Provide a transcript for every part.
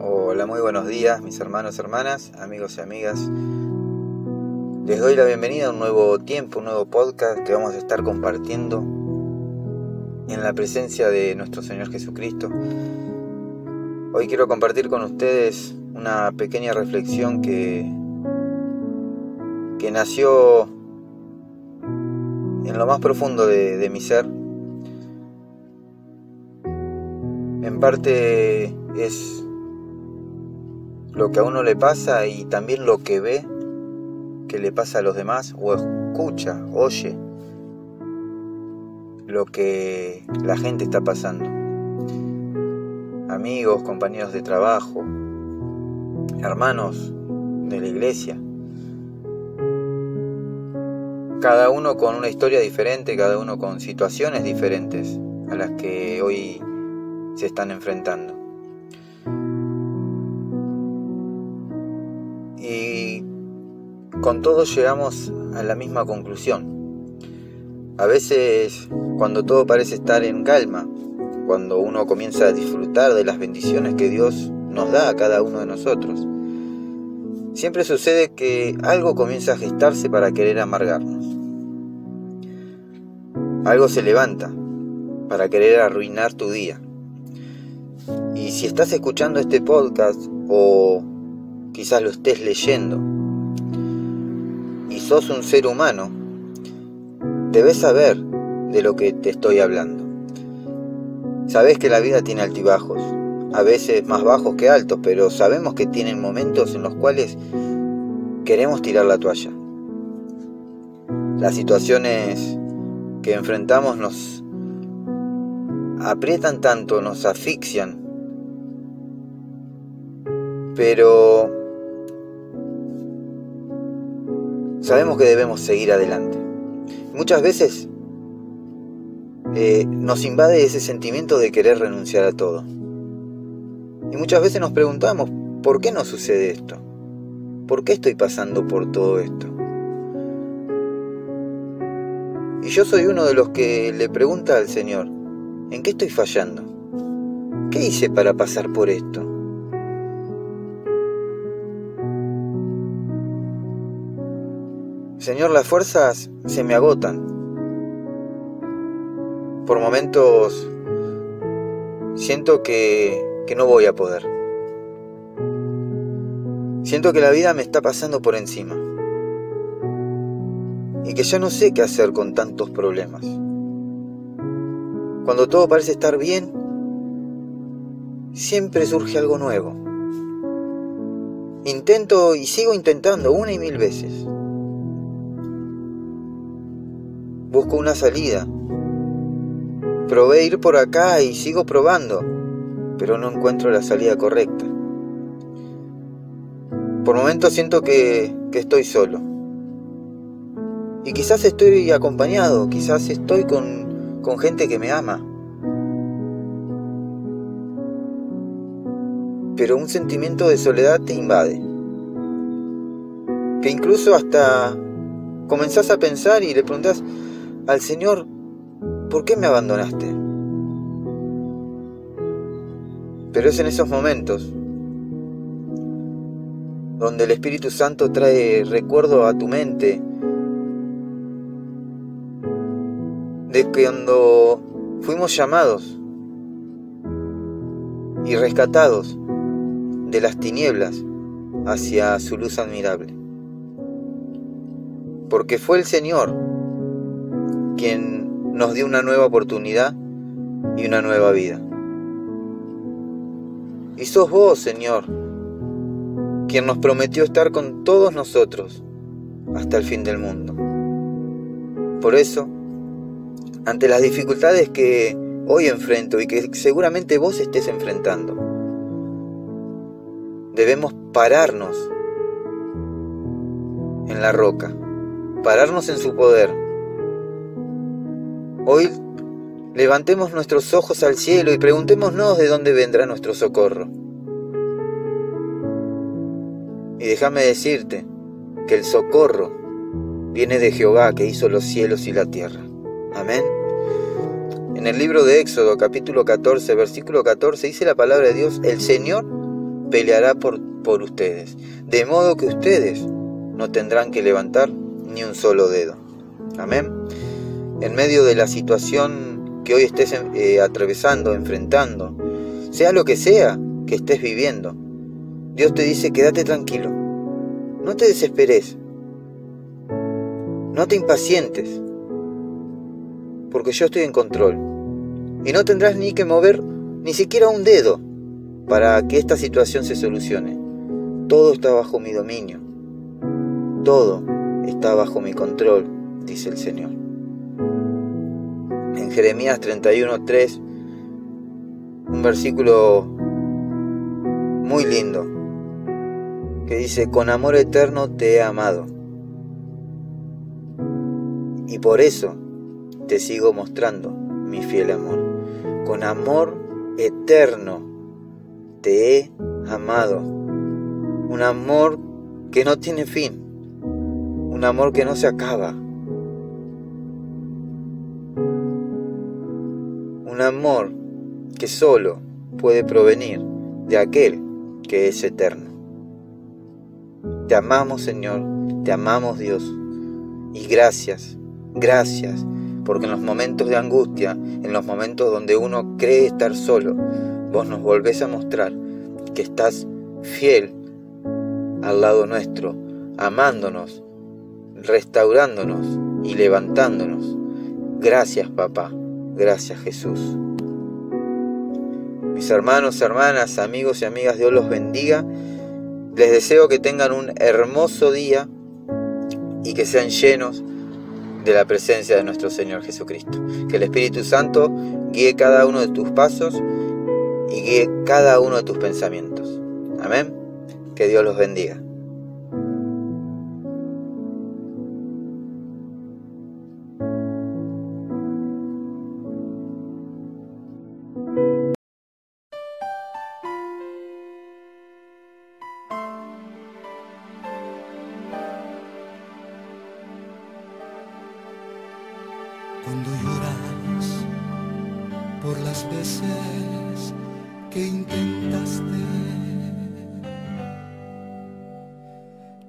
Hola, muy buenos días mis hermanos, hermanas, amigos y amigas. Les doy la bienvenida a un nuevo tiempo, un nuevo podcast que vamos a estar compartiendo en la presencia de nuestro Señor Jesucristo. Hoy quiero compartir con ustedes una pequeña reflexión que, que nació en lo más profundo de, de mi ser. En parte es lo que a uno le pasa y también lo que ve que le pasa a los demás o escucha, oye lo que la gente está pasando. Amigos, compañeros de trabajo, hermanos de la iglesia. Cada uno con una historia diferente, cada uno con situaciones diferentes a las que hoy se están enfrentando. con todo llegamos a la misma conclusión. A veces, cuando todo parece estar en calma, cuando uno comienza a disfrutar de las bendiciones que Dios nos da a cada uno de nosotros, siempre sucede que algo comienza a gestarse para querer amargarnos. Algo se levanta para querer arruinar tu día. Y si estás escuchando este podcast o quizás lo estés leyendo, y sos un ser humano, debes saber de lo que te estoy hablando. Sabes que la vida tiene altibajos, a veces más bajos que altos, pero sabemos que tienen momentos en los cuales queremos tirar la toalla. Las situaciones que enfrentamos nos aprietan tanto, nos asfixian, pero sabemos que debemos seguir adelante. Muchas veces eh, nos invade ese sentimiento de querer renunciar a todo. Y muchas veces nos preguntamos, ¿por qué no sucede esto? ¿Por qué estoy pasando por todo esto? Y yo soy uno de los que le pregunta al Señor, ¿en qué estoy fallando? ¿Qué hice para pasar por esto? Señor, las fuerzas se me agotan. Por momentos siento que, que no voy a poder. Siento que la vida me está pasando por encima. Y que ya no sé qué hacer con tantos problemas. Cuando todo parece estar bien, siempre surge algo nuevo. Intento y sigo intentando una y mil veces. Busco una salida. Probé ir por acá y sigo probando, pero no encuentro la salida correcta. Por momentos siento que, que estoy solo. Y quizás estoy acompañado, quizás estoy con, con gente que me ama. Pero un sentimiento de soledad te invade. Que incluso hasta comenzás a pensar y le preguntás, al Señor, ¿por qué me abandonaste? Pero es en esos momentos donde el Espíritu Santo trae recuerdo a tu mente de cuando fuimos llamados y rescatados de las tinieblas hacia su luz admirable. Porque fue el Señor quien nos dio una nueva oportunidad y una nueva vida. Y sos vos, Señor, quien nos prometió estar con todos nosotros hasta el fin del mundo. Por eso, ante las dificultades que hoy enfrento y que seguramente vos estés enfrentando, debemos pararnos en la roca, pararnos en su poder Hoy levantemos nuestros ojos al cielo y preguntémonos de dónde vendrá nuestro socorro. Y déjame decirte que el socorro viene de Jehová que hizo los cielos y la tierra. Amén. En el libro de Éxodo capítulo 14, versículo 14 dice la palabra de Dios, el Señor peleará por, por ustedes, de modo que ustedes no tendrán que levantar ni un solo dedo. Amén. En medio de la situación que hoy estés eh, atravesando, enfrentando, sea lo que sea que estés viviendo, Dios te dice, quédate tranquilo, no te desesperes, no te impacientes, porque yo estoy en control. Y no tendrás ni que mover ni siquiera un dedo para que esta situación se solucione. Todo está bajo mi dominio. Todo está bajo mi control, dice el Señor. Jeremías 31.3, un versículo muy lindo, que dice, con amor eterno te he amado. Y por eso te sigo mostrando mi fiel amor. Con amor eterno te he amado. Un amor que no tiene fin. Un amor que no se acaba. Un amor que solo puede provenir de aquel que es eterno. Te amamos Señor, te amamos Dios. Y gracias, gracias, porque en los momentos de angustia, en los momentos donde uno cree estar solo, vos nos volvés a mostrar que estás fiel al lado nuestro, amándonos, restaurándonos y levantándonos. Gracias papá, gracias Jesús. Mis hermanos, hermanas, amigos y amigas, Dios los bendiga. Les deseo que tengan un hermoso día y que sean llenos de la presencia de nuestro Señor Jesucristo. Que el Espíritu Santo guíe cada uno de tus pasos y guíe cada uno de tus pensamientos. Amén. Que Dios los bendiga.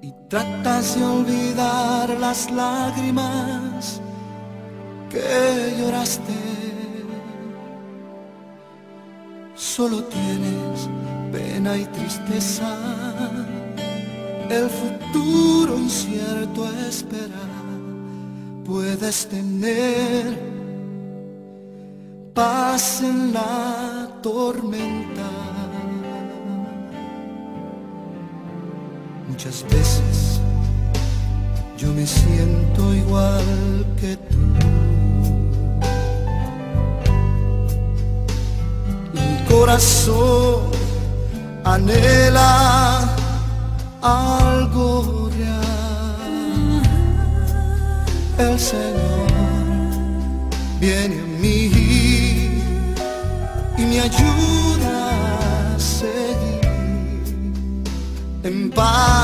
Y tratas de olvidar las lágrimas que lloraste, solo tienes pena y tristeza, el futuro incierto espera puedes tener paz en la tormenta. Muchas veces. Yo me siento igual que tú. Mi corazón anhela algo real. El Señor viene a mí y me ayuda a seguir en paz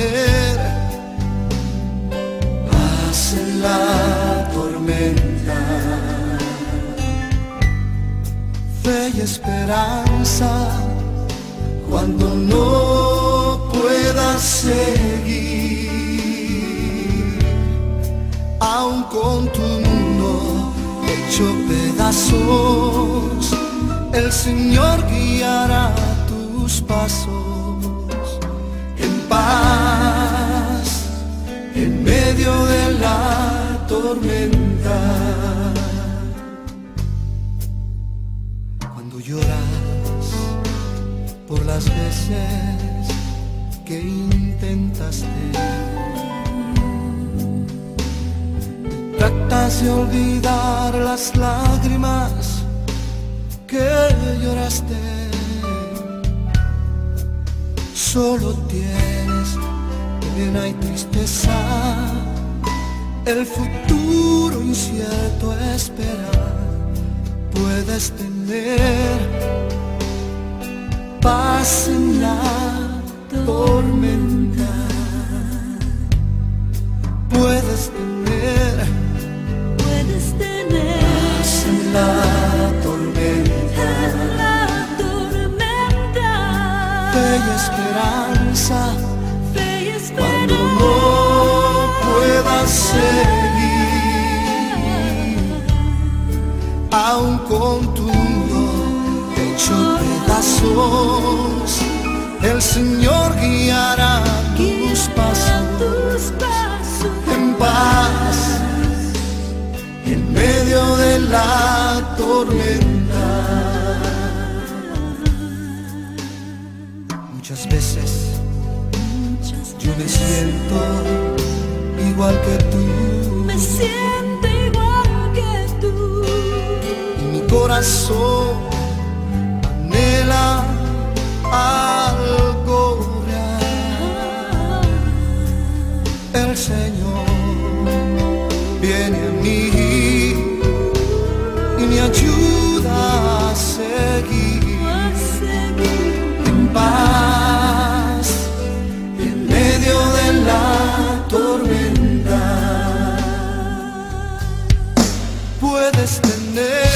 Puedes tener. Paz en la tormenta. Fe y esperanza. Cuando no puedas seguir, aun con tu mundo hecho pedazos, el Señor guiará tus pasos en medio de la tormenta. lloras por las veces que intentaste. Tratas de olvidar las lágrimas que lloraste. Solo tienes pena y tristeza, el futuro incierto esperar, puedes tener paz en la tormenta, puedes tener, puedes tener paz en la tormenta, en la tormenta. Fe y esperanza seguir, aún con tu mundo hecho pedazos, el Señor guiará tus pasos en paz en medio de la tormenta. Muchas veces yo me siento igual que tú. me siento igual que tú y mi corazón anhela algo real. El Señor tormenta. Puedes tener